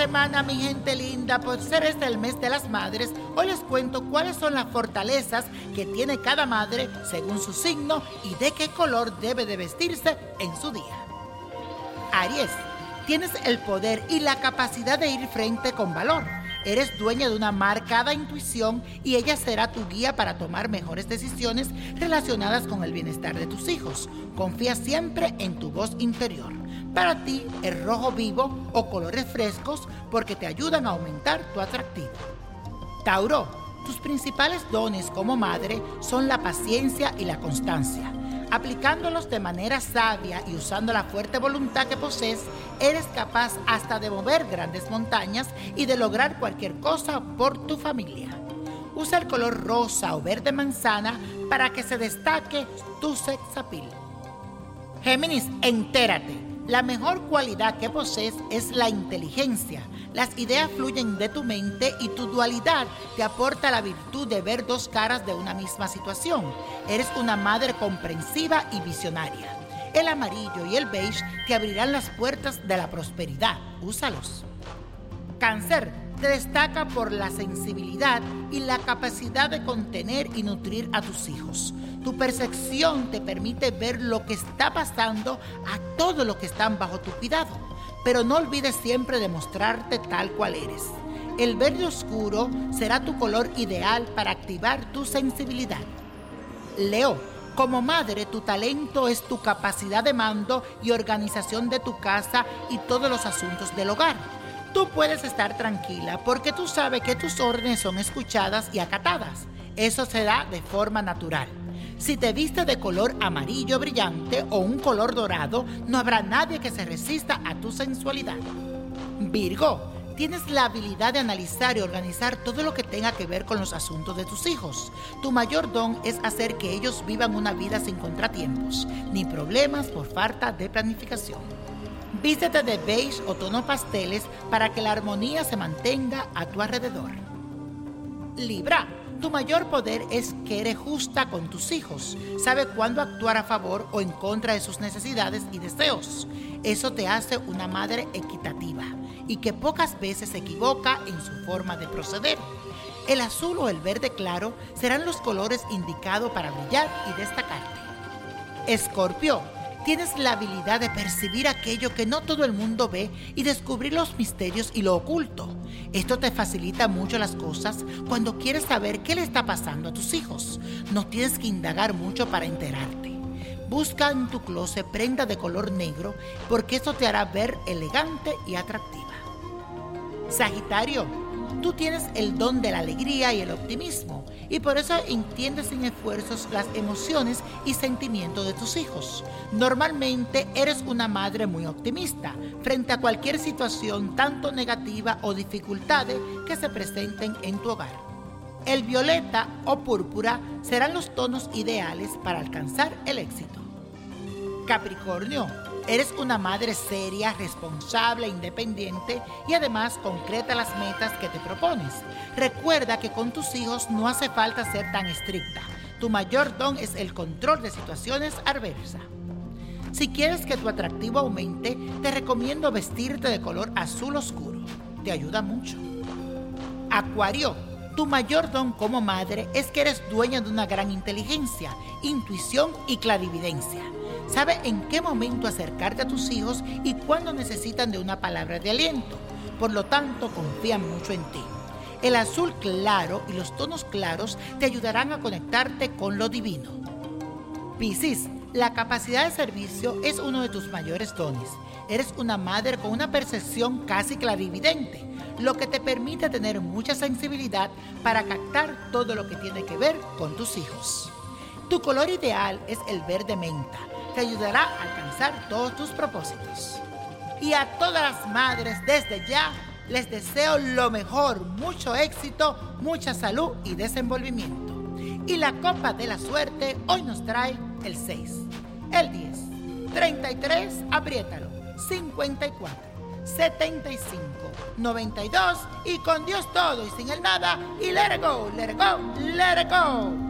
semana, mi gente linda, por ser este el mes de las madres, hoy les cuento cuáles son las fortalezas que tiene cada madre según su signo y de qué color debe de vestirse en su día. Aries, tienes el poder y la capacidad de ir frente con valor. Eres dueña de una marcada intuición y ella será tu guía para tomar mejores decisiones relacionadas con el bienestar de tus hijos. Confía siempre en tu voz interior. Para ti, el rojo vivo o colores frescos porque te ayudan a aumentar tu atractivo. Tauro, tus principales dones como madre son la paciencia y la constancia. Aplicándolos de manera sabia y usando la fuerte voluntad que posees, eres capaz hasta de mover grandes montañas y de lograr cualquier cosa por tu familia. Usa el color rosa o verde manzana para que se destaque tu sex appeal. Géminis, entérate. La mejor cualidad que posees es la inteligencia. Las ideas fluyen de tu mente y tu dualidad te aporta la virtud de ver dos caras de una misma situación. Eres una madre comprensiva y visionaria. El amarillo y el beige te abrirán las puertas de la prosperidad. Úsalos. Cáncer te destaca por la sensibilidad y la capacidad de contener y nutrir a tus hijos. Tu percepción te permite ver lo que está pasando a todo lo que están bajo tu cuidado, pero no olvides siempre demostrarte tal cual eres. El verde oscuro será tu color ideal para activar tu sensibilidad. Leo, como madre, tu talento es tu capacidad de mando y organización de tu casa y todos los asuntos del hogar tú puedes estar tranquila porque tú sabes que tus órdenes son escuchadas y acatadas. Eso se da de forma natural. Si te viste de color amarillo brillante o un color dorado, no habrá nadie que se resista a tu sensualidad. Virgo, tienes la habilidad de analizar y organizar todo lo que tenga que ver con los asuntos de tus hijos. Tu mayor don es hacer que ellos vivan una vida sin contratiempos, ni problemas por falta de planificación. Vístete de beige o tonos pasteles para que la armonía se mantenga a tu alrededor. Libra, tu mayor poder es que eres justa con tus hijos. Sabe cuándo actuar a favor o en contra de sus necesidades y deseos. Eso te hace una madre equitativa y que pocas veces se equivoca en su forma de proceder. El azul o el verde claro serán los colores indicados para brillar y destacarte. Escorpio, Tienes la habilidad de percibir aquello que no todo el mundo ve y descubrir los misterios y lo oculto. Esto te facilita mucho las cosas cuando quieres saber qué le está pasando a tus hijos. No tienes que indagar mucho para enterarte. Busca en tu closet prenda de color negro porque eso te hará ver elegante y atractiva. Sagitario, Tú tienes el don de la alegría y el optimismo y por eso entiendes sin esfuerzos las emociones y sentimientos de tus hijos. Normalmente eres una madre muy optimista frente a cualquier situación tanto negativa o dificultades que se presenten en tu hogar. El violeta o púrpura serán los tonos ideales para alcanzar el éxito. Capricornio, Eres una madre seria, responsable, independiente y además concreta las metas que te propones. Recuerda que con tus hijos no hace falta ser tan estricta. Tu mayor don es el control de situaciones adversas. Si quieres que tu atractivo aumente, te recomiendo vestirte de color azul oscuro. Te ayuda mucho. Acuario, tu mayor don como madre es que eres dueña de una gran inteligencia, intuición y clarividencia. Sabe en qué momento acercarte a tus hijos y cuándo necesitan de una palabra de aliento. Por lo tanto, confían mucho en ti. El azul claro y los tonos claros te ayudarán a conectarte con lo divino. Piscis, la capacidad de servicio es uno de tus mayores dones. Eres una madre con una percepción casi clarividente, lo que te permite tener mucha sensibilidad para captar todo lo que tiene que ver con tus hijos. Tu color ideal es el verde menta te ayudará a alcanzar todos tus propósitos. Y a todas las madres desde ya les deseo lo mejor, mucho éxito, mucha salud y desenvolvimiento. Y la copa de la suerte hoy nos trae el 6, el 10, 33, apriétalo, 54, 75, 92 y con Dios todo y sin el nada y let it go, let it go, let it go.